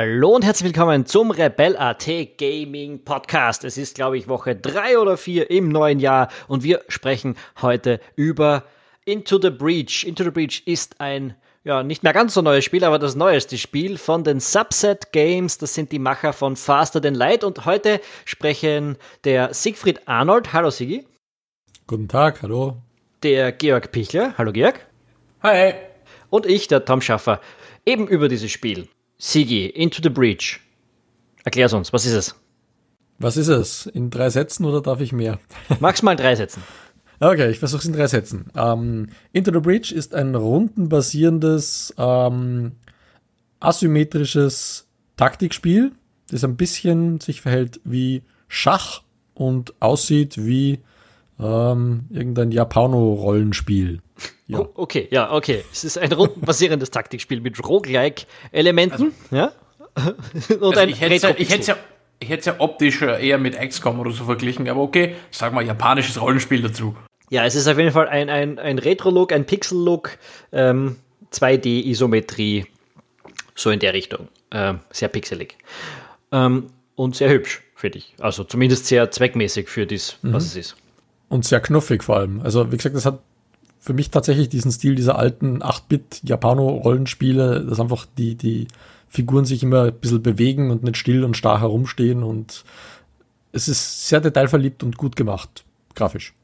Hallo und herzlich willkommen zum Rebel.at Gaming Podcast. Es ist, glaube ich, Woche drei oder vier im neuen Jahr und wir sprechen heute über Into the Breach. Into the Breach ist ein ja, nicht mehr ganz so neues Spiel, aber das neueste Spiel von den Subset Games. Das sind die Macher von Faster Than Light und heute sprechen der Siegfried Arnold. Hallo Sigi. Guten Tag, hallo. Der Georg Pichler. Hallo Georg. Hi. Und ich, der Tom Schaffer, eben über dieses Spiel. Sigi, Into the Breach. Erklär's uns, was ist es? Was ist es? In drei Sätzen oder darf ich mehr? Magst mal drei Sätzen. Okay, ich versuche es in drei Sätzen. Ähm, Into the Breach ist ein rundenbasierendes, ähm, asymmetrisches Taktikspiel, das ein bisschen sich verhält wie Schach und aussieht wie ähm, irgendein Japano-Rollenspiel. Ja. Oh, okay, ja, okay. Es ist ein rundenbasierendes Taktikspiel mit Roguelike-Elementen. Also, ja? Und also ein ich hätte es ja, ich hätte ja optisch eher mit XCOM oder so verglichen, aber okay, sag mal japanisches Rollenspiel dazu. Ja, es ist auf jeden Fall ein, ein, ein Retro-Look, ein Pixel-Look, ähm, 2D-Isometrie, so in der Richtung. Ähm, sehr pixelig. Ähm, und sehr hübsch, finde ich. Also zumindest sehr zweckmäßig für das, mhm. was es ist. Und sehr knuffig vor allem. Also, wie gesagt, das hat für mich tatsächlich diesen Stil dieser alten 8-Bit-Japano-Rollenspiele, dass einfach die, die Figuren sich immer ein bisschen bewegen und nicht still und starr herumstehen und es ist sehr detailverliebt und gut gemacht, grafisch.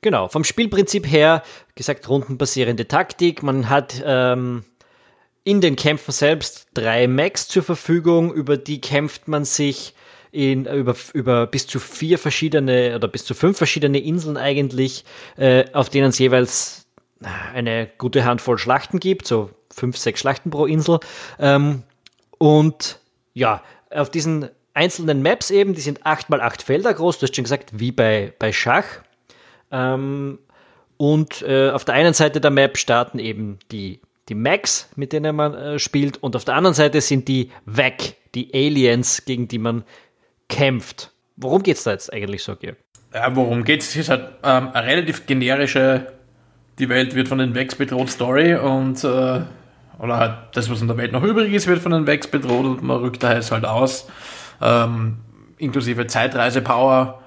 Genau, vom Spielprinzip her, gesagt, rundenbasierende Taktik. Man hat ähm, in den Kämpfen selbst drei Max zur Verfügung, über die kämpft man sich in, über, über bis zu vier verschiedene oder bis zu fünf verschiedene Inseln eigentlich, äh, auf denen es jeweils eine gute Handvoll Schlachten gibt, so fünf, sechs Schlachten pro Insel. Ähm, und ja, auf diesen einzelnen Maps eben, die sind acht mal acht Felder groß, du hast schon gesagt, wie bei, bei Schach. Ähm, und äh, auf der einen Seite der Map starten eben die, die Max, mit denen man äh, spielt, und auf der anderen Seite sind die Weg, die Aliens, gegen die man kämpft. Worum geht es da jetzt eigentlich so, Georg? Ja, worum geht es? Es ist halt ähm, eine relativ generische, die Welt wird von den Vex bedroht Story und äh, oder halt das, was in der Welt noch übrig ist, wird von den Vex bedroht und man rückt da jetzt halt aus. Ähm, inklusive Zeitreise-Power,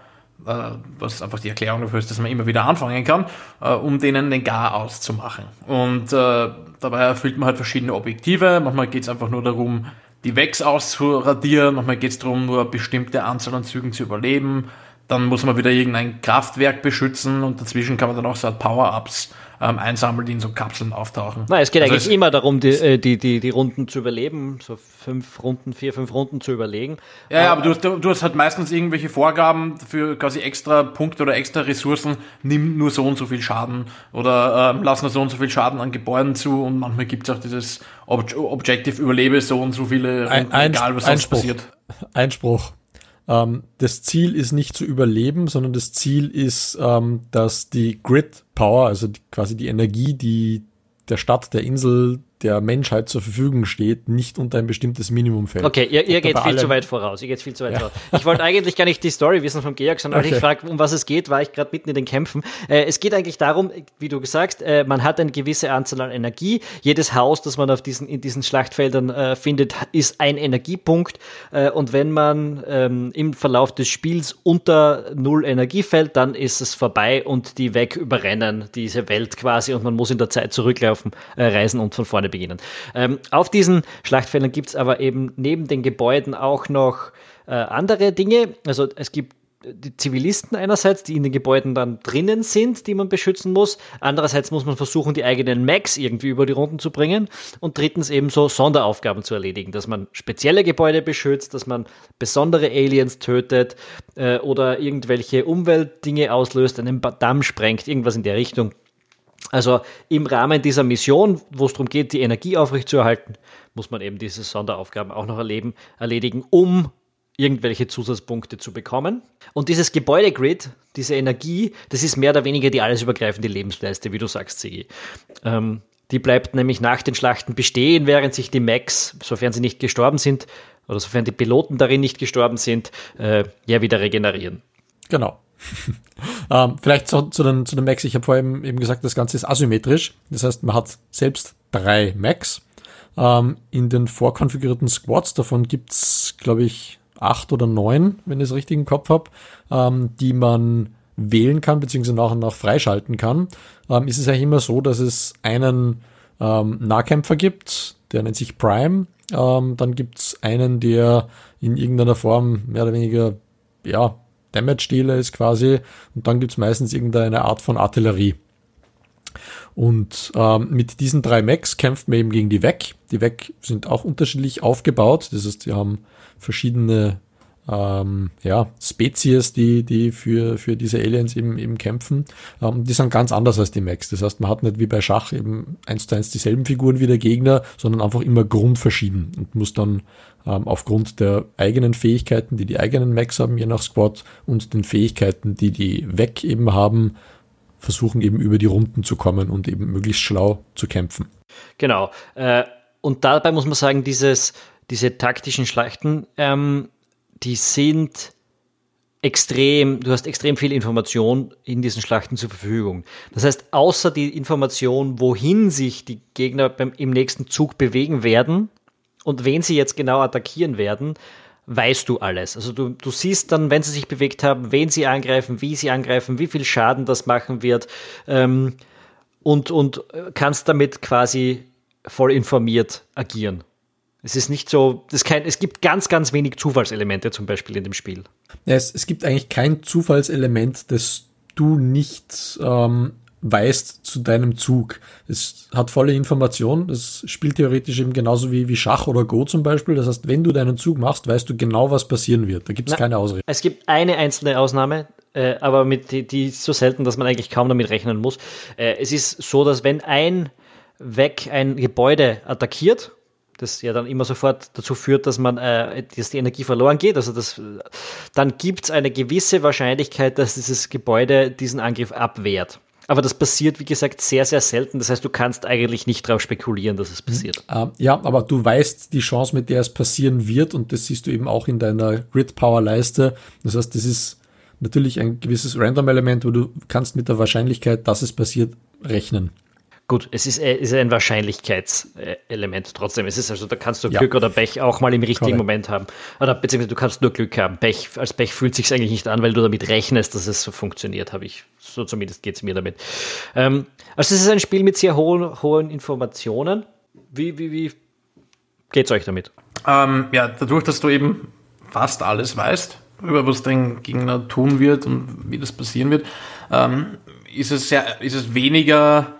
äh, was einfach die Erklärung dafür ist, dass man immer wieder anfangen kann, äh, um denen den Gar auszumachen. Und äh, dabei erfüllt man halt verschiedene Objektive. Manchmal geht es einfach nur darum, die Wex auszuradieren. Manchmal geht es darum, nur eine bestimmte Anzahl an Zügen zu überleben. Dann muss man wieder irgendein Kraftwerk beschützen und dazwischen kann man dann auch so Power-Ups ähm, einsammeln, die in so Kapseln auftauchen. Nein, es geht also eigentlich es immer darum, die, äh, die, die, die Runden zu überleben, so fünf Runden, vier, fünf Runden zu überlegen. Ja, ja aber du hast, du hast halt meistens irgendwelche Vorgaben für quasi extra Punkte oder extra Ressourcen, nimm nur so und so viel Schaden oder ähm, lass nur so und so viel Schaden an Gebäuden zu und manchmal gibt es auch dieses Ob Objective Überlebe so und so viele Runden, ein, egal was sonst passiert. Einspruch. Ähm, das Ziel ist nicht zu überleben, sondern das Ziel ist, ähm, dass die Grid Power, also die, quasi die Energie, die der Stadt, der Insel, der Menschheit zur Verfügung steht, nicht unter ein bestimmtes Minimum fällt. Okay, ihr, ihr geht viel zu weit voraus. Ihr geht viel zu weit ja. voraus. Ich wollte eigentlich gar nicht die Story wissen vom Georg, sondern okay. als ich frage, um was es geht, war ich gerade mitten in den Kämpfen. Äh, es geht eigentlich darum, wie du gesagt, äh, man hat eine gewisse Anzahl an Energie. Jedes Haus, das man auf diesen, in diesen Schlachtfeldern äh, findet, ist ein Energiepunkt. Äh, und wenn man ähm, im Verlauf des Spiels unter null Energie fällt, dann ist es vorbei und die weg überrennen diese Welt quasi und man muss in der Zeit zurücklaufen, äh, reisen und von vorne beginnen. Ähm, auf diesen Schlachtfeldern gibt es aber eben neben den Gebäuden auch noch äh, andere Dinge. Also es gibt die Zivilisten einerseits, die in den Gebäuden dann drinnen sind, die man beschützen muss. Andererseits muss man versuchen, die eigenen Max irgendwie über die Runden zu bringen. Und drittens eben so Sonderaufgaben zu erledigen, dass man spezielle Gebäude beschützt, dass man besondere Aliens tötet äh, oder irgendwelche Umweltdinge auslöst, einen Damm sprengt, irgendwas in der Richtung. Also im Rahmen dieser Mission, wo es darum geht, die Energie aufrechtzuerhalten, muss man eben diese Sonderaufgaben auch noch erleben, erledigen, um irgendwelche Zusatzpunkte zu bekommen. Und dieses Gebäudegrid, diese Energie, das ist mehr oder weniger die alles übergreifende Lebensleiste, wie du sagst, Sigi. Ähm, die bleibt nämlich nach den Schlachten bestehen, während sich die Max, sofern sie nicht gestorben sind, oder sofern die Piloten darin nicht gestorben sind, äh, ja wieder regenerieren. Genau. ähm, vielleicht zu, zu, den, zu den Macs. Ich habe vorhin eben gesagt, das Ganze ist asymmetrisch. Das heißt, man hat selbst drei Macs. Ähm, in den vorkonfigurierten Squads, davon gibt's, glaube ich, acht oder neun, wenn ich es richtig im Kopf habe, ähm, die man wählen kann, beziehungsweise nach und nach freischalten kann, ähm, ist es eigentlich immer so, dass es einen ähm, Nahkämpfer gibt, der nennt sich Prime. Ähm, dann gibt's einen, der in irgendeiner Form mehr oder weniger ja, Damage-Dealer ist quasi. Und dann gibt's meistens irgendeine Art von Artillerie. Und ähm, mit diesen drei Mechs kämpft man eben gegen die Weg. Die Weg sind auch unterschiedlich aufgebaut. Das heißt, die haben verschiedene ähm, ja, Spezies, die, die für, für diese Aliens eben, eben kämpfen. Ähm, die sind ganz anders als die Mechs. Das heißt, man hat nicht wie bei Schach eben eins zu eins dieselben Figuren wie der Gegner, sondern einfach immer grundverschieden und muss dann ähm, aufgrund der eigenen Fähigkeiten, die die eigenen Mechs haben, je nach Squad, und den Fähigkeiten, die die Weg eben haben, versuchen eben über die Runden zu kommen und eben möglichst schlau zu kämpfen. Genau. Äh, und dabei muss man sagen, dieses, diese taktischen Schlachten, ähm, die sind extrem, du hast extrem viel Information in diesen Schlachten zur Verfügung. Das heißt, außer die Information, wohin sich die Gegner beim, im nächsten Zug bewegen werden und wen sie jetzt genau attackieren werden, weißt du alles. Also du, du siehst dann, wenn sie sich bewegt haben, wen sie angreifen, wie sie angreifen, wie viel Schaden das machen wird ähm, und, und kannst damit quasi voll informiert agieren. Es ist nicht so, es, kein, es gibt ganz, ganz wenig Zufallselemente zum Beispiel in dem Spiel. Ja, es, es gibt eigentlich kein Zufallselement, das du nicht ähm, weißt zu deinem Zug. Es hat volle Information. Das spielt theoretisch eben genauso wie, wie Schach oder Go zum Beispiel. Das heißt, wenn du deinen Zug machst, weißt du genau, was passieren wird. Da gibt es keine Ausrede. Es gibt eine einzelne Ausnahme, äh, aber mit die, die ist so selten, dass man eigentlich kaum damit rechnen muss. Äh, es ist so, dass wenn ein Weg ein Gebäude attackiert, das ja dann immer sofort dazu führt, dass man, äh, dass die Energie verloren geht. Also das, dann gibt es eine gewisse Wahrscheinlichkeit, dass dieses Gebäude diesen Angriff abwehrt. Aber das passiert, wie gesagt, sehr, sehr selten. Das heißt, du kannst eigentlich nicht darauf spekulieren, dass es passiert. Mhm. Ja, aber du weißt die Chance, mit der es passieren wird, und das siehst du eben auch in deiner Grid Power Leiste. Das heißt, das ist natürlich ein gewisses Random-Element, wo du kannst mit der Wahrscheinlichkeit, dass es passiert, rechnen. Gut, es ist, äh, ist ein Wahrscheinlichkeitselement trotzdem. Es ist also, da kannst du ja. Glück oder Pech auch mal im richtigen Correct. Moment haben. Oder beziehungsweise du kannst nur Glück haben. Pech, als Pech fühlt sich eigentlich nicht an, weil du damit rechnest, dass es so funktioniert, habe ich. So zumindest geht es mir damit. Ähm, also es ist ein Spiel mit sehr hohen, hohen Informationen. Wie, wie, wie geht es euch damit? Ähm, ja, dadurch, dass du eben fast alles weißt, über was dein Gegner tun wird und wie das passieren wird, ähm, ist, es sehr, ist es weniger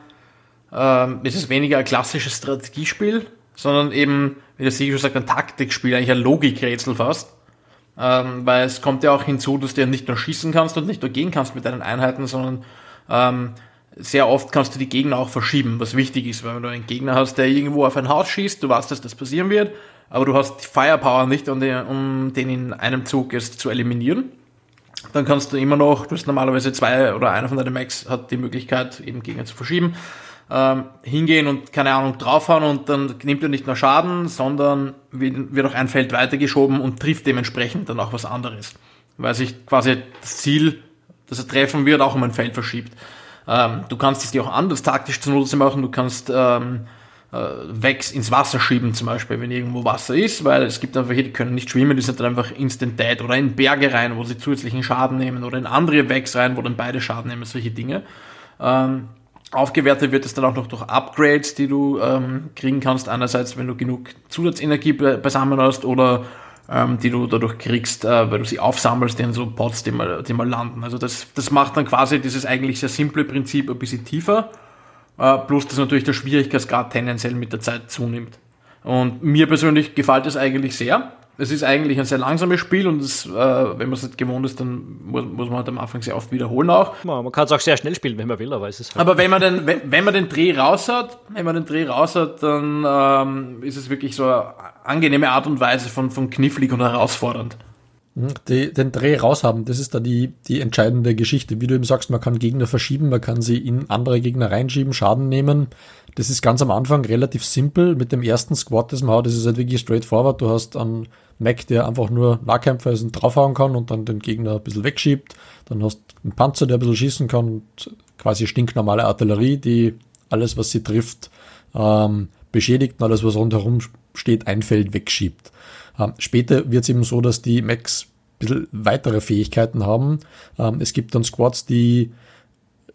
ähm, es ist weniger ein klassisches Strategiespiel, sondern eben, wie der Sieger schon sagt, ein Taktikspiel, eigentlich ein Logikrätsel fast. Ähm, weil es kommt ja auch hinzu, dass du ja nicht nur schießen kannst und nicht nur gehen kannst mit deinen Einheiten, sondern ähm, sehr oft kannst du die Gegner auch verschieben, was wichtig ist, weil wenn du einen Gegner hast, der irgendwo auf ein Haus schießt, du weißt, dass das passieren wird, aber du hast die Firepower nicht, um den, um den in einem Zug jetzt zu eliminieren. Dann kannst du immer noch, du hast normalerweise zwei oder einer von deinen Max hat die Möglichkeit, eben Gegner zu verschieben ähm, hingehen und keine Ahnung draufhauen und dann nimmt er nicht nur Schaden, sondern wird auch ein Feld weitergeschoben und trifft dementsprechend dann auch was anderes. Weil sich quasi das Ziel, das er treffen wird, auch um ein Feld verschiebt. Ähm, du kannst es dir auch anders taktisch zu Nutzen machen, du kannst ähm, äh, Wegs ins Wasser schieben, zum Beispiel, wenn irgendwo Wasser ist, weil es gibt einfach hier, die können nicht schwimmen, die sind dann einfach instant dead oder in Berge rein, wo sie zusätzlichen Schaden nehmen oder in andere Wegs rein, wo dann beide Schaden nehmen, solche Dinge. Ähm, Aufgewertet wird es dann auch noch durch Upgrades, die du ähm, kriegen kannst. Einerseits, wenn du genug Zusatzenergie beisammen hast oder ähm, die du dadurch kriegst, äh, weil du sie aufsammelst in so Pots, die mal, die mal landen. Also das, das macht dann quasi dieses eigentlich sehr simple Prinzip ein bisschen tiefer. Äh, plus, dass natürlich der Schwierigkeitsgrad tendenziell mit der Zeit zunimmt. Und mir persönlich gefällt es eigentlich sehr es ist eigentlich ein sehr langsames Spiel und das, äh, wenn man es nicht gewohnt ist, dann muss, muss, man halt am Anfang sehr oft wiederholen auch. Ja, man kann es auch sehr schnell spielen, wenn man will, aber es ist halt Aber wenn man den, wenn, wenn, man den Dreh raus hat, wenn man den Dreh raus hat, dann ähm, ist es wirklich so eine angenehme Art und Weise von, von knifflig und herausfordernd. Mhm. Die, den Dreh raushaben, das ist da die, die entscheidende Geschichte. Wie du eben sagst, man kann Gegner verschieben, man kann sie in andere Gegner reinschieben, Schaden nehmen. Das ist ganz am Anfang relativ simpel. Mit dem ersten Squad, das man hat, das ist halt wirklich straightforward. Du hast einen Mac, der einfach nur Nahkämpfer ist und draufhauen kann und dann den Gegner ein bisschen wegschiebt. Dann hast du einen Panzer, der ein bisschen schießen kann und quasi stinknormale Artillerie, die alles, was sie trifft, ähm, beschädigt und alles, was rundherum steht, einfällt, wegschiebt. Ähm, später wird es eben so, dass die Macs ein bisschen weitere Fähigkeiten haben. Ähm, es gibt dann Squads, die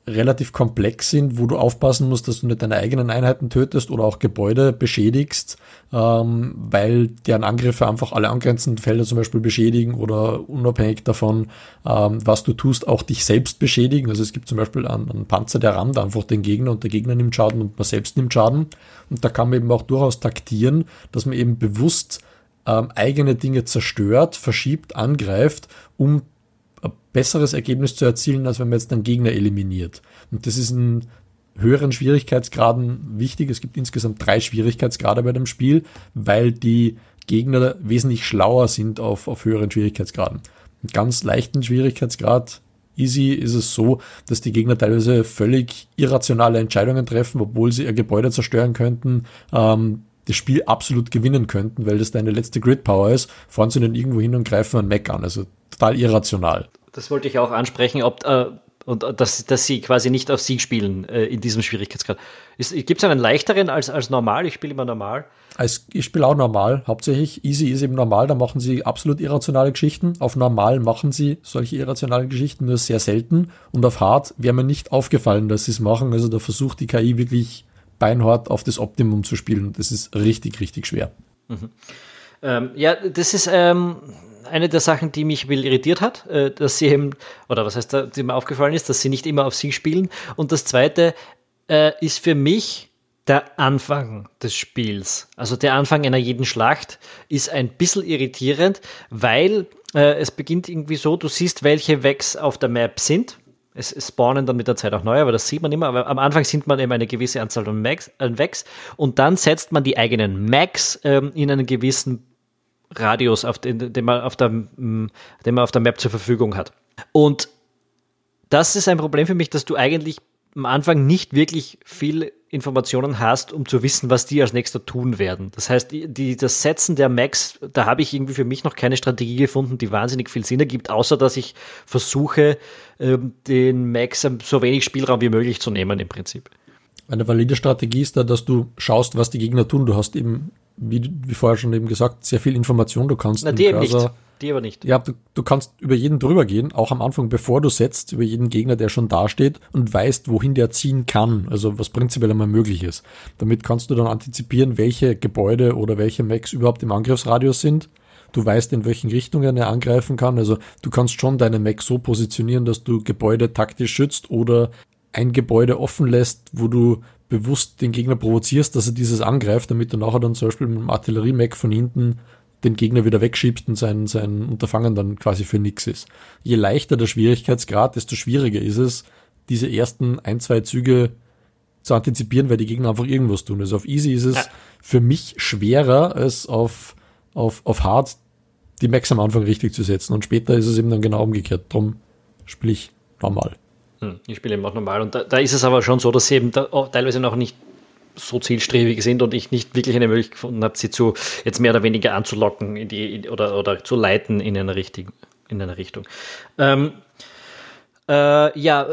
relativ komplex sind, wo du aufpassen musst, dass du nicht deine eigenen Einheiten tötest oder auch Gebäude beschädigst, ähm, weil deren Angriffe einfach alle angrenzenden Felder zum Beispiel beschädigen oder unabhängig davon, was du tust, auch dich selbst beschädigen. Also es gibt zum Beispiel einen Panzer, der rammt einfach den Gegner und der Gegner nimmt Schaden und man selbst nimmt Schaden. Und da kann man eben auch durchaus taktieren, dass man eben bewusst ähm, eigene Dinge zerstört, verschiebt, angreift, um ein besseres Ergebnis zu erzielen, als wenn man jetzt einen Gegner eliminiert. Und das ist in höheren Schwierigkeitsgraden wichtig. Es gibt insgesamt drei Schwierigkeitsgrade bei dem Spiel, weil die Gegner wesentlich schlauer sind auf, auf höheren Schwierigkeitsgraden. Mit ganz leichten Schwierigkeitsgrad easy ist es so, dass die Gegner teilweise völlig irrationale Entscheidungen treffen, obwohl sie ihr Gebäude zerstören könnten, ähm, das Spiel absolut gewinnen könnten, weil das deine letzte Grid Power ist, fahren sie dann irgendwo hin und greifen einen Mac an. Also total irrational. Das wollte ich auch ansprechen, ob äh, und äh, dass, dass sie quasi nicht auf Sieg spielen äh, in diesem Schwierigkeitsgrad. Gibt es einen leichteren als, als normal? Ich spiele immer normal. Als, ich spiele auch normal, hauptsächlich. Easy ist eben normal, da machen sie absolut irrationale Geschichten. Auf normal machen sie solche irrationalen Geschichten nur sehr selten. Und auf hart wäre mir nicht aufgefallen, dass sie es machen. Also da versucht die KI wirklich beinhart auf das Optimum zu spielen. Das ist richtig, richtig schwer. Mhm. Ähm, ja, das ist, ähm, eine der Sachen, die mich irritiert hat, äh, dass sie eben, oder was heißt, die mir aufgefallen ist, dass sie nicht immer auf Sieg spielen. Und das zweite äh, ist für mich der Anfang des Spiels. Also der Anfang einer jeden Schlacht ist ein bisschen irritierend, weil äh, es beginnt irgendwie so, du siehst, welche Wegs auf der Map sind. Es spawnen dann mit der Zeit auch neue, aber das sieht man immer. Aber am Anfang sind man eben eine gewisse Anzahl an Max, an Wegs und dann setzt man die eigenen Max ähm, in einen gewissen Radius, auf den, den, man auf der, den man auf der Map zur Verfügung hat. Und das ist ein Problem für mich, dass du eigentlich am Anfang nicht wirklich viel Informationen hast, um zu wissen, was die als nächster tun werden. Das heißt, die, das Setzen der Max, da habe ich irgendwie für mich noch keine Strategie gefunden, die wahnsinnig viel Sinn ergibt, außer dass ich versuche, ähm, den Max so wenig Spielraum wie möglich zu nehmen im Prinzip. Eine valide Strategie ist da, dass du schaust, was die Gegner tun. Du hast eben wie, wie vorher schon eben gesagt, sehr viel Information. Du kannst Na, die eben nicht. Die aber nicht. Ja, du, du kannst über jeden drüber gehen, auch am Anfang, bevor du setzt, über jeden Gegner, der schon dasteht und weißt, wohin der ziehen kann. Also was prinzipiell einmal möglich ist. Damit kannst du dann antizipieren, welche Gebäude oder welche Mechs überhaupt im Angriffsradius sind. Du weißt, in welchen Richtungen er angreifen kann. Also du kannst schon deine Mech so positionieren, dass du Gebäude taktisch schützt oder ein Gebäude offen lässt, wo du bewusst den Gegner provozierst, dass er dieses angreift, damit du nachher dann zum Beispiel mit dem Artillerie-Mac von hinten den Gegner wieder wegschiebst und sein, sein Unterfangen dann quasi für nix ist. Je leichter der Schwierigkeitsgrad, desto schwieriger ist es, diese ersten ein, zwei Züge zu antizipieren, weil die Gegner einfach irgendwas tun. Also auf Easy ist es ja. für mich schwerer als auf, auf, auf Hard die Max am Anfang richtig zu setzen und später ist es eben dann genau umgekehrt. Darum spiele ich normal. Hm, ich spiele eben auch normal. Und da, da, ist es aber schon so, dass sie eben teilweise noch nicht so zielstrebig sind und ich nicht wirklich eine Möglichkeit gefunden habe, sie zu jetzt mehr oder weniger anzulocken in die, in, oder, oder zu leiten in eine, richtig, in eine Richtung. Ähm, äh, ja,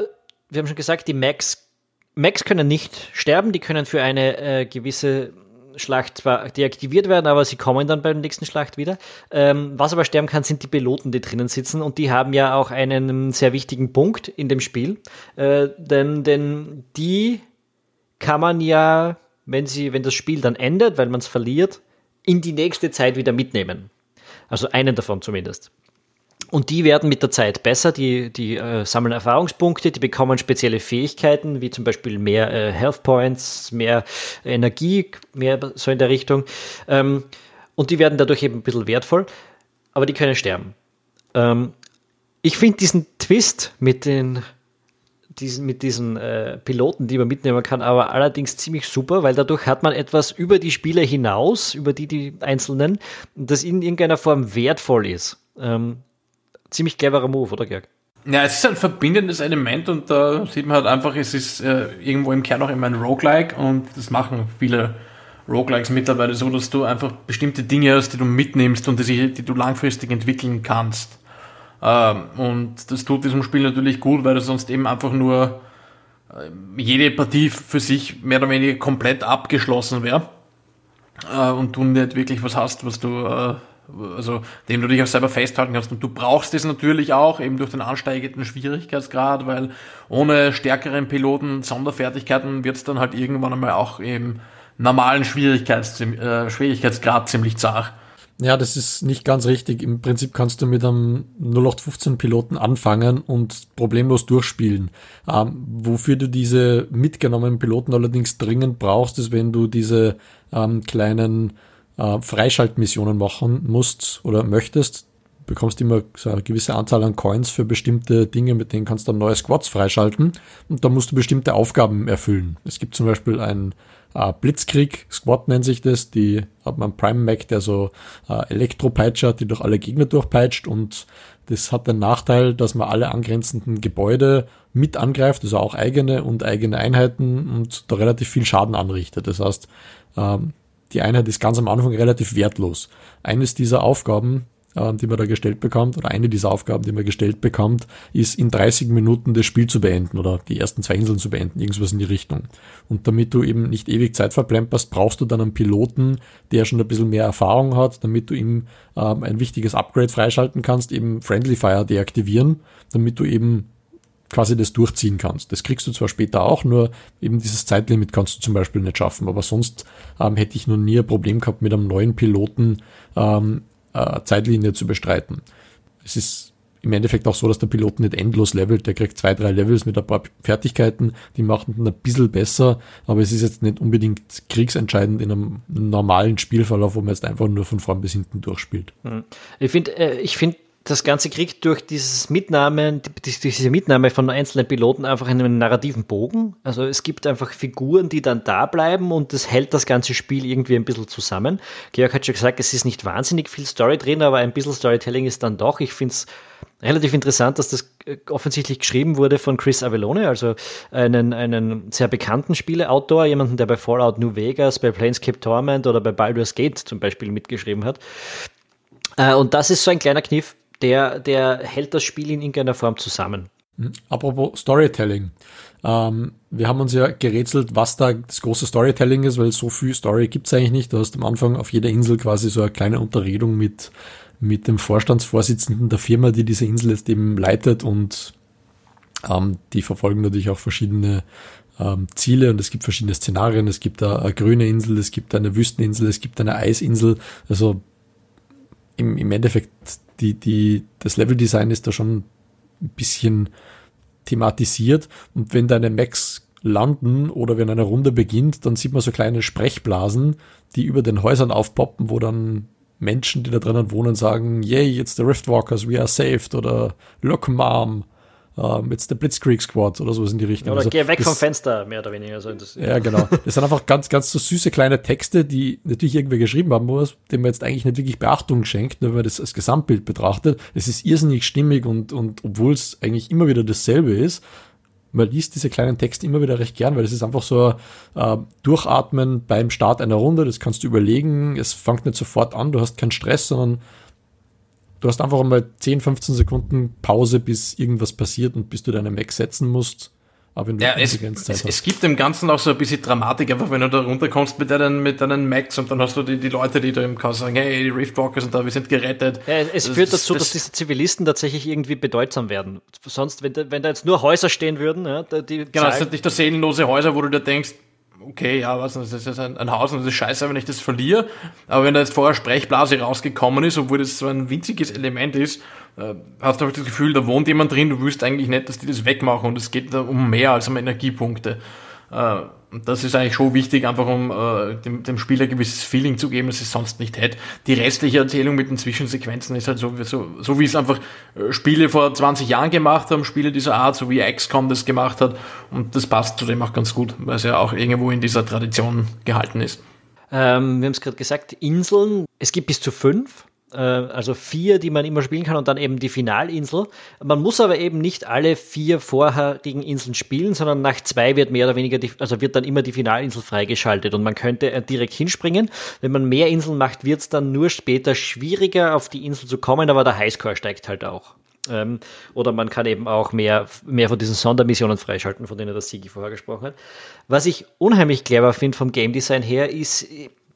wir haben schon gesagt, die Macs, Macs können nicht sterben, die können für eine äh, gewisse Schlacht zwar deaktiviert werden, aber sie kommen dann beim nächsten Schlacht wieder. Ähm, was aber sterben kann, sind die Piloten, die drinnen sitzen und die haben ja auch einen sehr wichtigen Punkt in dem Spiel, äh, denn, denn die kann man ja, wenn sie, wenn das Spiel dann endet, weil man es verliert, in die nächste Zeit wieder mitnehmen. Also einen davon zumindest. Und die werden mit der Zeit besser, die, die äh, sammeln Erfahrungspunkte, die bekommen spezielle Fähigkeiten, wie zum Beispiel mehr äh, Health Points, mehr Energie, mehr so in der Richtung. Ähm, und die werden dadurch eben ein bisschen wertvoll, aber die können sterben. Ähm, ich finde diesen Twist mit den diesen, mit diesen äh, Piloten, die man mitnehmen kann, aber allerdings ziemlich super, weil dadurch hat man etwas über die Spiele hinaus, über die die Einzelnen, das in irgendeiner Form wertvoll ist. Ähm, ziemlich cleverer Move, oder Georg? Ja, es ist ein verbindendes Element und da sieht man halt einfach, es ist äh, irgendwo im Kern auch immer ein Roguelike und das machen viele Roguelikes mittlerweile so, dass du einfach bestimmte Dinge hast, die du mitnimmst und die, die du langfristig entwickeln kannst. Ähm, und das tut diesem Spiel natürlich gut, weil du sonst eben einfach nur äh, jede Partie für sich mehr oder weniger komplett abgeschlossen wäre. äh, und du nicht wirklich was hast, was du, äh, also dem du dich auch selber festhalten kannst. Und du brauchst es natürlich auch, eben durch den ansteigenden Schwierigkeitsgrad, weil ohne stärkeren Piloten Sonderfertigkeiten wird es dann halt irgendwann einmal auch im normalen Schwierigkeits, äh, Schwierigkeitsgrad ziemlich zart. Ja, das ist nicht ganz richtig. Im Prinzip kannst du mit einem 0815 Piloten anfangen und problemlos durchspielen. Ähm, wofür du diese mitgenommenen Piloten allerdings dringend brauchst, ist, wenn du diese ähm, kleinen äh, Freischaltmissionen machen musst oder möchtest. Bekommst immer so eine gewisse Anzahl an Coins für bestimmte Dinge, mit denen kannst du dann neue Squads freischalten und da musst du bestimmte Aufgaben erfüllen. Es gibt zum Beispiel ein äh, Blitzkrieg, Squad nennt sich das, die hat man Prime Mac, der so äh, Elektropeitscher hat, die durch alle Gegner durchpeitscht und das hat den Nachteil, dass man alle angrenzenden Gebäude mit angreift, also auch eigene und eigene Einheiten und da relativ viel Schaden anrichtet. Das heißt, ähm, die Einheit ist ganz am Anfang relativ wertlos. Eines dieser Aufgaben äh, die man da gestellt bekommt, oder eine dieser Aufgaben, die man gestellt bekommt, ist in 30 Minuten das Spiel zu beenden oder die ersten zwei Inseln zu beenden, irgendwas in die Richtung. Und damit du eben nicht ewig Zeit verplemperst, brauchst du dann einen Piloten, der schon ein bisschen mehr Erfahrung hat, damit du ihm ähm, ein wichtiges Upgrade freischalten kannst, eben Friendly Fire deaktivieren, damit du eben quasi das durchziehen kannst. Das kriegst du zwar später auch, nur eben dieses Zeitlimit kannst du zum Beispiel nicht schaffen. Aber sonst ähm, hätte ich noch nie ein Problem gehabt mit einem neuen Piloten ähm, äh, Zeitlinie zu bestreiten. Es ist im Endeffekt auch so, dass der Pilot nicht endlos levelt. Der kriegt zwei, drei Levels mit ein paar Fertigkeiten, die machen ihn ein bisschen besser, aber es ist jetzt nicht unbedingt kriegsentscheidend in einem normalen Spielverlauf, wo man jetzt einfach nur von vorn bis hinten durchspielt. Hm. Ich finde, äh, ich finde das Ganze kriegt durch dieses Mitnahmen, diese Mitnahme von einzelnen Piloten einfach einen narrativen Bogen. Also es gibt einfach Figuren, die dann da bleiben und das hält das ganze Spiel irgendwie ein bisschen zusammen. Georg hat schon gesagt, es ist nicht wahnsinnig viel Story drin, aber ein bisschen Storytelling ist dann doch. Ich finde es relativ interessant, dass das äh, offensichtlich geschrieben wurde von Chris Avellone, also einen, einen sehr bekannten Spieleautor, jemanden, der bei Fallout New Vegas, bei Planescape Torment oder bei Baldur's Gate zum Beispiel mitgeschrieben hat. Äh, und das ist so ein kleiner Kniff, der, der hält das Spiel in irgendeiner Form zusammen. Hm. Apropos Storytelling. Ähm, wir haben uns ja gerätselt, was da das große Storytelling ist, weil so viel Story gibt es eigentlich nicht. Du hast am Anfang auf jeder Insel quasi so eine kleine Unterredung mit, mit dem Vorstandsvorsitzenden der Firma, die diese Insel jetzt eben leitet und ähm, die verfolgen natürlich auch verschiedene ähm, Ziele und es gibt verschiedene Szenarien. Es gibt eine, eine grüne Insel, es gibt eine Wüsteninsel, es gibt eine Eisinsel. Also im, im Endeffekt die, die, das Leveldesign ist da schon ein bisschen thematisiert. Und wenn deine Max landen oder wenn eine Runde beginnt, dann sieht man so kleine Sprechblasen, die über den Häusern aufpoppen, wo dann Menschen, die da drinnen wohnen, sagen, yay, it's the Riftwalkers, we are saved oder look mom, ähm, jetzt der Blitzkrieg Squad oder sowas in die Richtung. Oder also, geh weg das, vom Fenster, mehr oder weniger. Also das, ja, genau. Das sind einfach ganz, ganz so süße kleine Texte, die natürlich irgendwer geschrieben haben muss, dem man jetzt eigentlich nicht wirklich Beachtung schenkt, nur wenn man das als Gesamtbild betrachtet. Es ist irrsinnig stimmig und, und obwohl es eigentlich immer wieder dasselbe ist, man liest diese kleinen Texte immer wieder recht gern, weil es ist einfach so äh, Durchatmen beim Start einer Runde, das kannst du überlegen, es fängt nicht sofort an, du hast keinen Stress, sondern Du hast einfach mal 10, 15 Sekunden Pause, bis irgendwas passiert und bis du deine Mac setzen musst. Aber wenn du ja, es, es, es, gibt dem Ganzen auch so ein bisschen Dramatik, einfach wenn du da runterkommst mit deinen, mit deinen Macs und dann hast du die, die Leute, die da im Chaos sagen, hey, die Riftwalkers sind da, wir sind gerettet. Ja, es das, führt dazu, das, dass diese Zivilisten tatsächlich irgendwie bedeutsam werden. Sonst, wenn da, wenn da jetzt nur Häuser stehen würden, ja, die Genau, es sind nicht nur seelenlose Häuser, wo du dir denkst, okay, ja, was, das ist ein, ein Haus und das ist scheiße, wenn ich das verliere. Aber wenn da jetzt vorher Sprechblase rausgekommen ist, obwohl das so ein winziges Element ist, äh, hast du das Gefühl, da wohnt jemand drin, du wüsst eigentlich nicht, dass die das wegmachen und es geht da um mehr als um Energiepunkte. Äh, das ist eigentlich schon wichtig, einfach um äh, dem, dem Spieler gewisses Feeling zu geben, das es sonst nicht hätte. Die restliche Erzählung mit den Zwischensequenzen ist halt so, so, so wie es einfach äh, Spiele vor 20 Jahren gemacht haben, Spiele dieser Art, so wie XCOM das gemacht hat. Und das passt zudem auch ganz gut, weil es ja auch irgendwo in dieser Tradition gehalten ist. Ähm, wir haben es gerade gesagt, Inseln. Es gibt bis zu fünf. Äh, also vier, die man immer spielen kann und dann eben die Finalinsel. Man muss aber eben nicht alle vier vorherigen Inseln spielen, sondern nach zwei wird mehr oder weniger, die, also wird dann immer die Finalinsel freigeschaltet und man könnte äh, direkt hinspringen. Wenn man mehr Inseln macht, wird es dann nur später schwieriger, auf die Insel zu kommen, aber der Highscore steigt halt auch. Ähm, oder man kann eben auch mehr, mehr von diesen Sondermissionen freischalten, von denen der Sigi vorher gesprochen hat. Was ich unheimlich clever finde vom Game Design her, ist,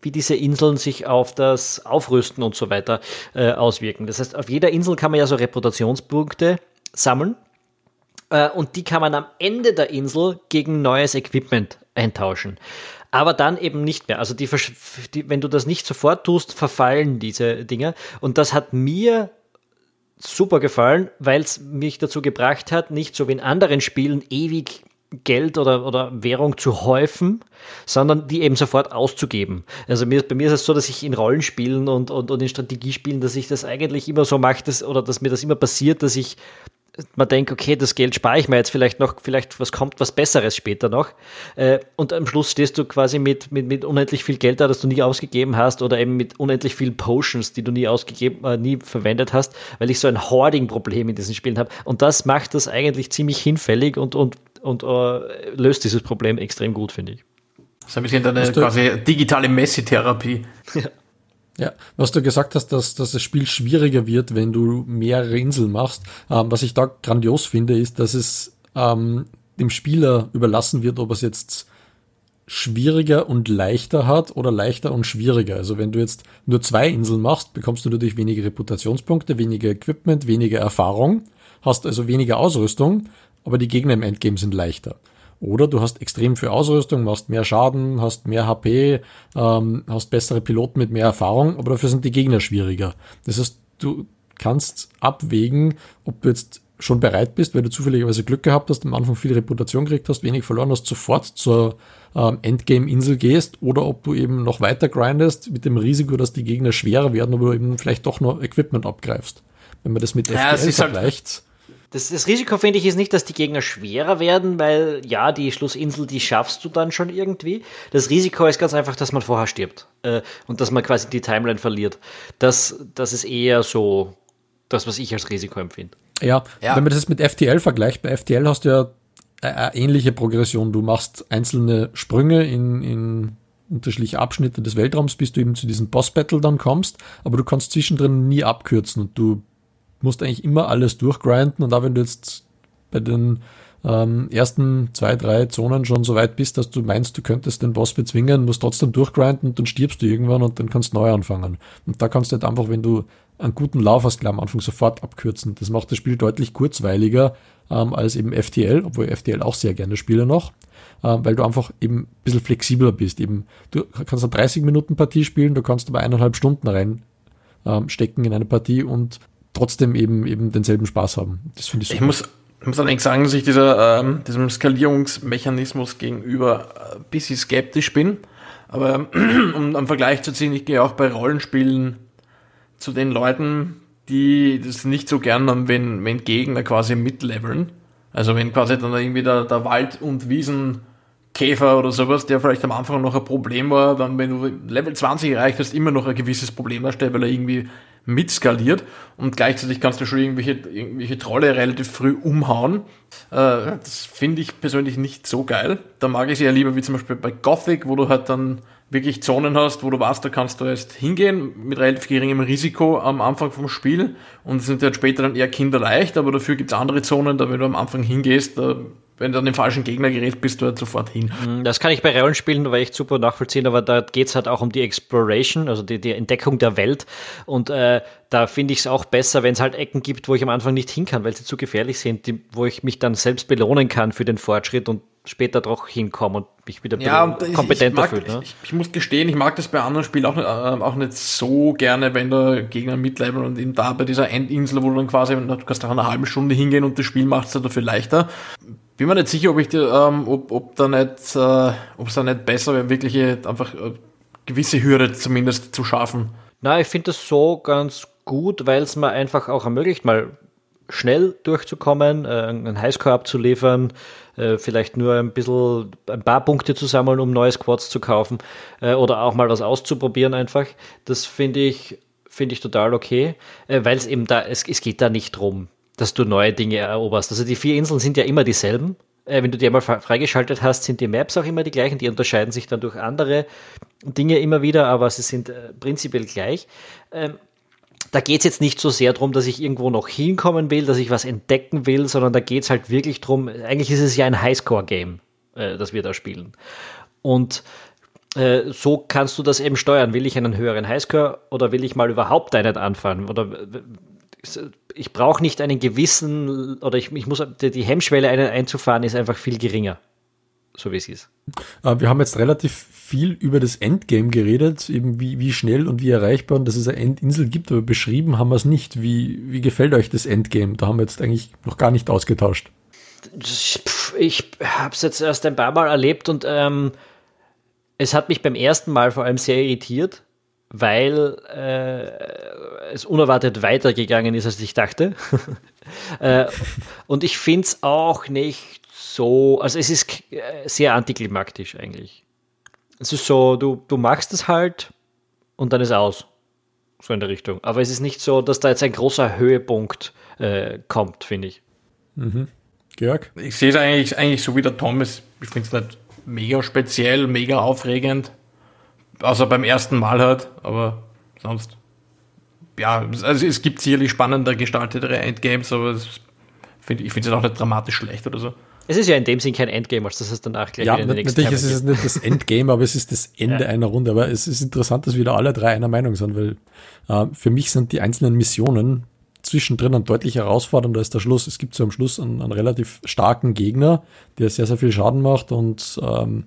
wie diese Inseln sich auf das Aufrüsten und so weiter äh, auswirken. Das heißt, auf jeder Insel kann man ja so Reputationspunkte sammeln äh, und die kann man am Ende der Insel gegen neues Equipment eintauschen. Aber dann eben nicht mehr. Also die, die, wenn du das nicht sofort tust, verfallen diese Dinge. Und das hat mir super gefallen, weil es mich dazu gebracht hat, nicht so wie in anderen Spielen ewig Geld oder, oder Währung zu häufen, sondern die eben sofort auszugeben. Also mir, bei mir ist es so, dass ich in Rollenspielen und, und, und in Strategiespielen, dass ich das eigentlich immer so mache, dass, oder dass mir das immer passiert, dass ich man denkt, okay, das Geld spare ich mir jetzt vielleicht noch, vielleicht was kommt was Besseres später noch. Äh, und am Schluss stehst du quasi mit, mit, mit unendlich viel Geld da, das du nie ausgegeben hast, oder eben mit unendlich viel Potions, die du nie ausgegeben, äh, nie verwendet hast, weil ich so ein Hoarding-Problem in diesen Spielen habe. Und das macht das eigentlich ziemlich hinfällig und, und, und äh, löst dieses Problem extrem gut, finde ich. Das ist ein bisschen eine quasi digitale Messi-Therapie. Ja. Ja, was du gesagt hast, dass, dass das Spiel schwieriger wird, wenn du mehrere Inseln machst. Ähm, was ich da grandios finde, ist, dass es ähm, dem Spieler überlassen wird, ob es jetzt schwieriger und leichter hat oder leichter und schwieriger. Also wenn du jetzt nur zwei Inseln machst, bekommst du natürlich weniger Reputationspunkte, weniger Equipment, weniger Erfahrung, hast also weniger Ausrüstung, aber die Gegner im Endgame sind leichter. Oder du hast extrem viel Ausrüstung, machst mehr Schaden, hast mehr HP, ähm, hast bessere Piloten mit mehr Erfahrung, aber dafür sind die Gegner schwieriger. Das heißt, du kannst abwägen, ob du jetzt schon bereit bist, weil du zufälligerweise Glück gehabt hast, am Anfang viel Reputation gekriegt hast, wenig verloren hast, sofort zur ähm, Endgame-Insel gehst oder ob du eben noch weiter grindest mit dem Risiko, dass die Gegner schwerer werden, aber du eben vielleicht doch noch Equipment abgreifst. Wenn man das mit ja, FTL halt vergleicht. Das, das Risiko, finde ich, ist nicht, dass die Gegner schwerer werden, weil ja, die Schlussinsel, die schaffst du dann schon irgendwie. Das Risiko ist ganz einfach, dass man vorher stirbt äh, und dass man quasi die Timeline verliert. Das, das ist eher so das, was ich als Risiko empfinde. Ja, ja. wenn man das mit FTL vergleicht, bei FTL hast du ja eine ähnliche Progression. Du machst einzelne Sprünge in, in unterschiedliche Abschnitte des Weltraums, bis du eben zu diesem Boss-Battle dann kommst, aber du kannst zwischendrin nie abkürzen und du musst eigentlich immer alles durchgrinden und auch wenn du jetzt bei den ähm, ersten zwei, drei Zonen schon so weit bist, dass du meinst, du könntest den Boss bezwingen, musst trotzdem durchgrinden und dann stirbst du irgendwann und dann kannst du neu anfangen. Und da kannst du halt einfach, wenn du einen guten Lauf hast, gleich am Anfang sofort abkürzen. Das macht das Spiel deutlich kurzweiliger ähm, als eben FTL, obwohl FTL auch sehr gerne spiele noch, ähm, weil du einfach eben ein bisschen flexibler bist. Eben, du kannst eine 30 Minuten Partie spielen, du kannst aber eineinhalb Stunden rein ähm, stecken in eine Partie und trotzdem eben, eben denselben Spaß haben. Das finde ich super. Ich muss, ich muss allerdings sagen, dass ich dieser, ähm, diesem Skalierungsmechanismus gegenüber ein bisschen skeptisch bin. Aber um einen Vergleich zu ziehen, ich gehe auch bei Rollenspielen zu den Leuten, die das nicht so gern haben, wenn, wenn Gegner quasi mitleveln. Also wenn quasi dann irgendwie der, der Wald- und Wiesenkäfer oder sowas, der vielleicht am Anfang noch ein Problem war, dann wenn du Level 20 erreicht hast, immer noch ein gewisses Problem darstellt, weil er irgendwie mitskaliert und gleichzeitig kannst du schon irgendwelche, irgendwelche Trolle relativ früh umhauen. Äh, das finde ich persönlich nicht so geil. Da mag ich es eher lieber wie zum Beispiel bei Gothic, wo du halt dann wirklich Zonen hast, wo du weißt, da kannst du erst hingehen mit relativ geringem Risiko am Anfang vom Spiel und sind halt später dann eher kinderleicht, aber dafür gibt es andere Zonen, da wenn du am Anfang hingehst, da wenn du an den falschen Gegner gerätst, bist du halt sofort hin. Mhm, das kann ich bei Rollenspielen, war echt super nachvollziehen, aber da geht es halt auch um die Exploration, also die, die Entdeckung der Welt. Und äh, da finde ich es auch besser, wenn es halt Ecken gibt, wo ich am Anfang nicht hin kann, weil sie zu gefährlich sind, die, wo ich mich dann selbst belohnen kann für den Fortschritt und später doch hinkomme und mich wieder ja, kompetenter fühle. Ne? Ich, ich, muss gestehen, ich mag das bei anderen Spielen auch, nicht, äh, auch nicht so gerne, wenn der Gegner mitleveln und eben da bei dieser Endinsel, wo du dann quasi, du kannst nach einer halben Stunde hingehen und das Spiel macht es dafür leichter bin mir nicht sicher, ob ich ähm, ob, ob da nicht, äh, ob es da nicht besser wäre, wirklich einfach äh, gewisse Hürde zumindest zu schaffen. Na, ich finde das so ganz gut, weil es mir einfach auch ermöglicht, mal schnell durchzukommen, äh, einen Highscore abzuliefern, äh, vielleicht nur ein bisschen ein paar Punkte zu sammeln, um neue Squads zu kaufen äh, oder auch mal was auszuprobieren einfach. Das finde ich finde ich total okay, äh, weil es eben da es, es geht da nicht drum, dass du neue Dinge eroberst. Also die vier Inseln sind ja immer dieselben. Äh, wenn du die einmal freigeschaltet hast, sind die Maps auch immer die gleichen. Die unterscheiden sich dann durch andere Dinge immer wieder, aber sie sind äh, prinzipiell gleich. Ähm, da geht es jetzt nicht so sehr darum, dass ich irgendwo noch hinkommen will, dass ich was entdecken will, sondern da geht es halt wirklich darum, eigentlich ist es ja ein Highscore-Game, äh, das wir da spielen. Und äh, so kannst du das eben steuern. Will ich einen höheren Highscore oder will ich mal überhaupt einen anfahren? Oder ich brauche nicht einen gewissen, oder ich, ich muss, die Hemmschwelle einen einzufahren ist einfach viel geringer. So wie es ist. Äh, wir haben jetzt relativ viel über das Endgame geredet, eben wie, wie schnell und wie erreichbar und dass es eine Endinsel gibt, aber beschrieben haben wir es nicht. Wie, wie gefällt euch das Endgame? Da haben wir jetzt eigentlich noch gar nicht ausgetauscht. Ich habe es jetzt erst ein paar Mal erlebt und ähm, es hat mich beim ersten Mal vor allem sehr irritiert, weil äh, es unerwartet weitergegangen ist, als ich dachte. äh, und ich finde es auch nicht so, also es ist äh, sehr antiklimaktisch eigentlich. Es ist so, du, du machst es halt und dann ist aus. So in der Richtung. Aber es ist nicht so, dass da jetzt ein großer Höhepunkt äh, kommt, finde ich. Mhm. Georg? Ich sehe es eigentlich, eigentlich so wie der Thomas. Ich finde es nicht mega speziell, mega aufregend. Außer beim ersten Mal halt, aber sonst. Ja, also es gibt sicherlich spannender gestaltetere Endgames, aber find, ich finde es auch nicht dramatisch schlecht oder so. Es ist ja in dem Sinn kein Endgame, als das es danach gleich ja, wieder in den nächsten Natürlich ist es nicht das Endgame, aber es ist das Ende ja. einer Runde. Aber es ist interessant, dass wir da alle drei einer Meinung sind, weil äh, für mich sind die einzelnen Missionen zwischendrin dann deutlich herausfordernder als der Schluss. Es gibt so am Schluss einen, einen relativ starken Gegner, der sehr, sehr viel Schaden macht und ähm,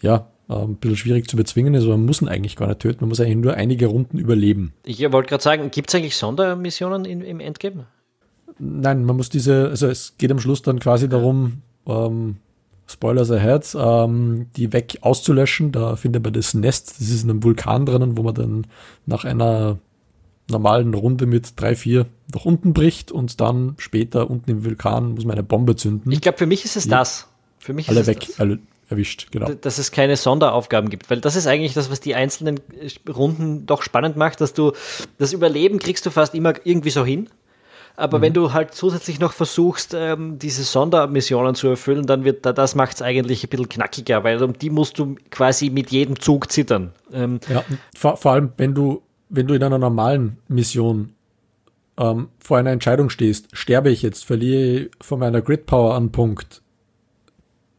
ja, ein bisschen schwierig zu bezwingen ist, aber man muss ihn eigentlich gar nicht töten, man muss eigentlich nur einige Runden überleben. Ich wollte gerade sagen, gibt es eigentlich Sondermissionen in, im Endgame? Nein, man muss diese, also es geht am Schluss dann quasi darum, ähm, Spoilers ahead, ähm, die weg auszulöschen. Da findet man das Nest, das ist in einem Vulkan drinnen, wo man dann nach einer normalen Runde mit drei, vier nach unten bricht und dann später unten im Vulkan muss man eine Bombe zünden. Ich glaube, für mich ist es das. Für mich alle weg, das. alle erwischt, genau. Dass es keine Sonderaufgaben gibt, weil das ist eigentlich das, was die einzelnen Runden doch spannend macht, dass du das Überleben kriegst du fast immer irgendwie so hin. Aber mhm. wenn du halt zusätzlich noch versuchst, ähm, diese Sondermissionen zu erfüllen, dann wird da, das macht es eigentlich ein bisschen knackiger, weil um die musst du quasi mit jedem Zug zittern. Ähm, ja, vor, vor allem, wenn du, wenn du in einer normalen Mission ähm, vor einer Entscheidung stehst, sterbe ich jetzt, verliere ich von meiner Grid Power einen Punkt,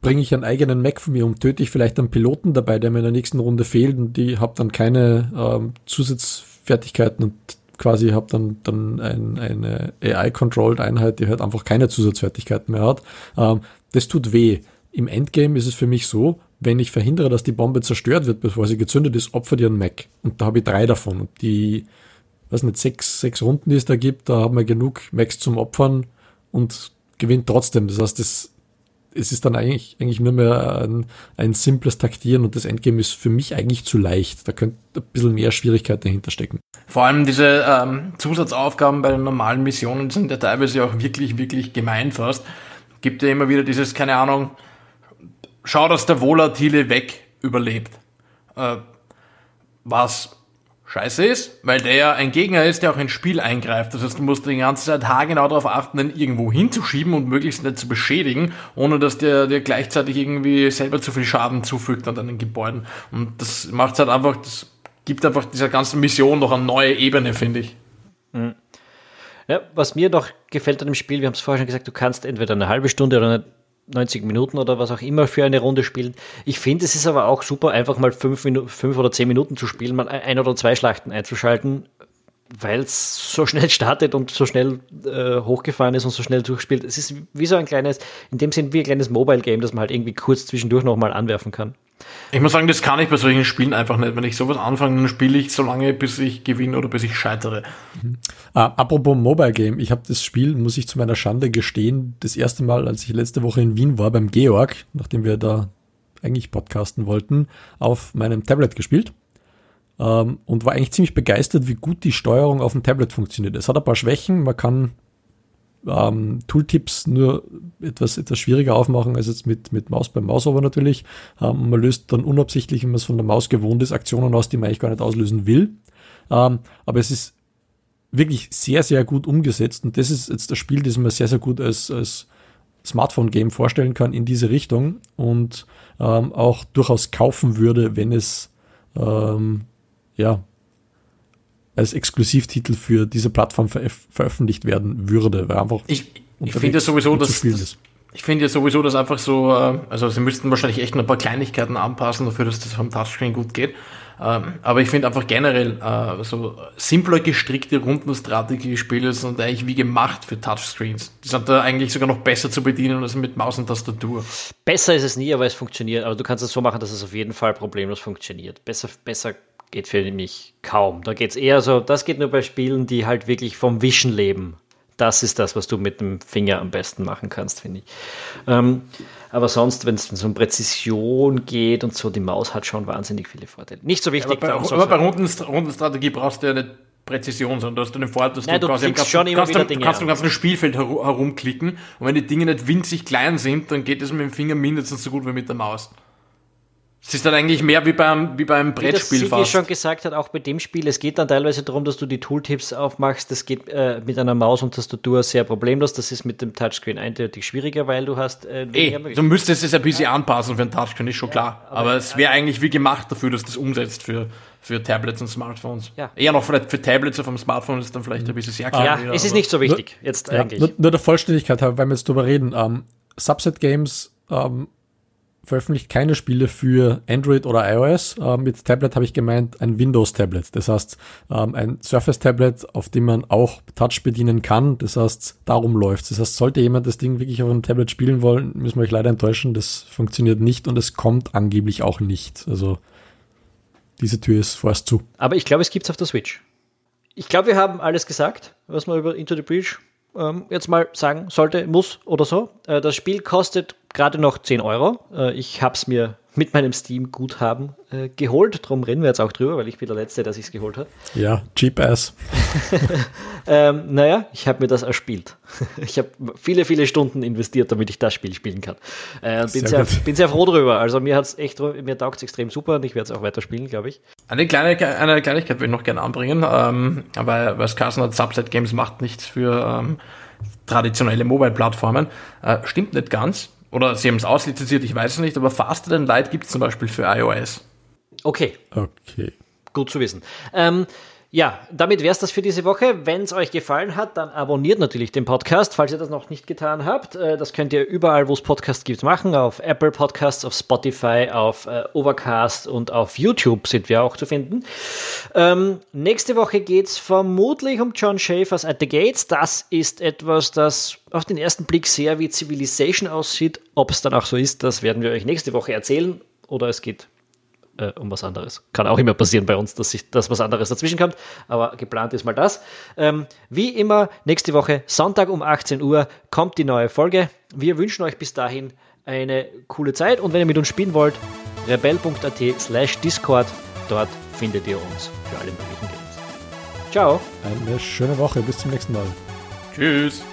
bringe ich einen eigenen Mac von mir um, töte ich vielleicht einen Piloten dabei, der mir in der nächsten Runde fehlt und die habe dann keine ähm, Zusatzfertigkeiten und quasi habe dann, dann ein, eine AI-controlled Einheit, die halt einfach keine Zusatzfertigkeiten mehr hat. Ähm, das tut weh. Im Endgame ist es für mich so, wenn ich verhindere, dass die Bombe zerstört wird, bevor sie gezündet ist, opfer dir einen Mac. Und da habe ich drei davon. Und die, weiß nicht, sechs, sechs Runden, die es da gibt, da haben wir genug Macs zum Opfern und gewinnt trotzdem. Das heißt, das es ist dann eigentlich, eigentlich nur mehr ein, ein simples Taktieren und das Endgame ist für mich eigentlich zu leicht. Da könnte ein bisschen mehr Schwierigkeit dahinter stecken. Vor allem diese ähm, Zusatzaufgaben bei den normalen Missionen sind ja teilweise auch wirklich, wirklich gemein fast. Gibt ja immer wieder dieses, keine Ahnung, schau, dass der Volatile weg überlebt. Äh, was scheiße ist, weil der ja ein Gegner ist, der auch ins Spiel eingreift. Das heißt, du musst die ganze Zeit haargenau darauf achten, den irgendwo hinzuschieben und möglichst nicht zu beschädigen, ohne dass der dir gleichzeitig irgendwie selber zu viel Schaden zufügt an deinen Gebäuden. Und das macht halt einfach, das gibt einfach dieser ganzen Mission noch eine neue Ebene, finde ich. Mhm. Ja, was mir noch gefällt an dem Spiel, wir haben es vorher schon gesagt, du kannst entweder eine halbe Stunde oder eine 90 Minuten oder was auch immer für eine Runde spielen. Ich finde, es ist aber auch super, einfach mal fünf, fünf oder zehn Minuten zu spielen, mal ein oder zwei Schlachten einzuschalten, weil es so schnell startet und so schnell äh, hochgefahren ist und so schnell durchspielt. Es ist wie so ein kleines, in dem Sinn wie ein kleines Mobile-Game, das man halt irgendwie kurz zwischendurch nochmal anwerfen kann. Ich muss sagen, das kann ich bei solchen Spielen einfach nicht. Wenn ich sowas anfange, dann spiele ich so lange, bis ich gewinne oder bis ich scheitere. Mhm. Ah, apropos Mobile Game, ich habe das Spiel, muss ich zu meiner Schande gestehen, das erste Mal, als ich letzte Woche in Wien war beim Georg, nachdem wir da eigentlich podcasten wollten, auf meinem Tablet gespielt. Ähm, und war eigentlich ziemlich begeistert, wie gut die Steuerung auf dem Tablet funktioniert. Es hat ein paar Schwächen, man kann ähm, Tooltips nur etwas, etwas schwieriger aufmachen als jetzt mit, mit Maus beim Mausover natürlich. Ähm, man löst dann unabsichtlich, wenn man es von der Maus gewohnt ist, Aktionen aus, die man eigentlich gar nicht auslösen will. Ähm, aber es ist wirklich sehr, sehr gut umgesetzt und das ist jetzt das Spiel, das man sehr, sehr gut als, als Smartphone-Game vorstellen kann in diese Richtung und ähm, auch durchaus kaufen würde, wenn es ähm, ja als Exklusivtitel für diese Plattform veröf veröffentlicht werden würde, weil einfach ich, ich finde sowieso, dass, das, ich finde ja sowieso, dass einfach so, äh, also sie müssten wahrscheinlich echt noch ein paar Kleinigkeiten anpassen dafür, dass das vom Touchscreen gut geht. Ähm, aber ich finde einfach generell äh, so simpler gestrickte Rundenstrategie-Spiele sind eigentlich wie gemacht für Touchscreens. Die sind da eigentlich sogar noch besser zu bedienen als mit Maus und Tastatur. Besser ist es nie, aber es funktioniert. Aber du kannst es so machen, dass es auf jeden Fall problemlos funktioniert. Besser, besser geht für mich kaum. Da geht es eher so, das geht nur bei Spielen, die halt wirklich vom Wischen leben. Das ist das, was du mit dem Finger am besten machen kannst, finde ich. Ähm, aber sonst, wenn es um Präzision geht und so, die Maus hat schon wahnsinnig viele Vorteile. Nicht so wichtig. Ja, aber bei, aber bei Rundenstrategie brauchst du ja nicht Präzision, sondern du hast den Vorteil, dass Nein, du, du quasi kannst, schon kannst, kannst, kannst du ganzen Spielfeld herumklicken und wenn die Dinge nicht winzig klein sind, dann geht es mit dem Finger mindestens so gut wie mit der Maus. Es ist dann eigentlich mehr wie beim, wie beim Brettspiel wie das schon gesagt hat, auch bei dem Spiel, es geht dann teilweise darum, dass du die Tooltips aufmachst. Das geht äh, mit einer Maus und Tastatur sehr problemlos. Das ist mit dem Touchscreen eindeutig schwieriger, weil du hast. Äh, Ey, du müsstest es ein bisschen ja. anpassen für ein Touchscreen, ist schon klar. Ja, aber, aber, es wäre eigentlich wie gemacht dafür, dass das umsetzt für, für Tablets und Smartphones. Ja. Eher noch vielleicht für Tablets auf dem Smartphone ist dann vielleicht ein bisschen sehr klein. Ja, wieder, es ist nicht so wichtig nur, jetzt eigentlich. Nur, nur, der Vollständigkeit, weil wir jetzt drüber reden. Ähm, Subset Games ähm, veröffentlicht keine Spiele für Android oder iOS. Äh, mit Tablet habe ich gemeint ein Windows-Tablet. Das heißt, ähm, ein Surface-Tablet, auf dem man auch Touch bedienen kann. Das heißt, darum läuft Das heißt, sollte jemand das Ding wirklich auf einem Tablet spielen wollen, müssen wir euch leider enttäuschen. Das funktioniert nicht und es kommt angeblich auch nicht. Also diese Tür ist vorerst zu. Aber ich glaube, es gibt es auf der Switch. Ich glaube, wir haben alles gesagt, was man über Into the Breach ähm, jetzt mal sagen sollte, muss oder so. Äh, das Spiel kostet gerade noch 10 Euro. Äh, ich habe es mir mit meinem Steam-Guthaben äh, geholt. Darum reden wir jetzt auch drüber, weil ich bin der Letzte, der sich geholt hat. Ja, cheap ass. ähm, naja, ich habe mir das erspielt. ich habe viele, viele Stunden investiert, damit ich das Spiel spielen kann. Äh, bin, sehr, sehr bin sehr froh drüber. Also mir hat's echt, mir taugt es extrem super und ich werde es auch weiter spielen, glaube ich. Eine, kleine, eine Kleinigkeit würde ich noch gerne anbringen, ähm, weil, weil Carson hat Subset Games macht nichts für ähm, traditionelle Mobile-Plattformen. Äh, stimmt nicht ganz oder sie haben es auslizenziert, ich weiß es nicht, aber Faster Than Light gibt es zum Beispiel für iOS. Okay. Okay. Gut zu wissen. Ähm, ja, damit wäre es das für diese Woche. Wenn es euch gefallen hat, dann abonniert natürlich den Podcast, falls ihr das noch nicht getan habt. Äh, das könnt ihr überall, wo es Podcasts gibt, machen. Auf Apple Podcasts, auf Spotify, auf äh, Overcast und auf YouTube sind wir auch zu finden. Ähm, nächste Woche geht es vermutlich um John Schaefers At the Gates. Das ist etwas, das auf den ersten Blick sehr wie Civilization aussieht. Ob es dann auch so ist, das werden wir euch nächste Woche erzählen. Oder es geht äh, um was anderes. Kann auch immer passieren bei uns, dass, sich, dass was anderes dazwischen kommt, aber geplant ist mal das. Ähm, wie immer, nächste Woche, Sonntag um 18 Uhr, kommt die neue Folge. Wir wünschen euch bis dahin eine coole Zeit und wenn ihr mit uns spielen wollt, rebell.at slash Discord, dort findet ihr uns für alle möglichen Games. Ciao. Eine schöne Woche, bis zum nächsten Mal. Tschüss.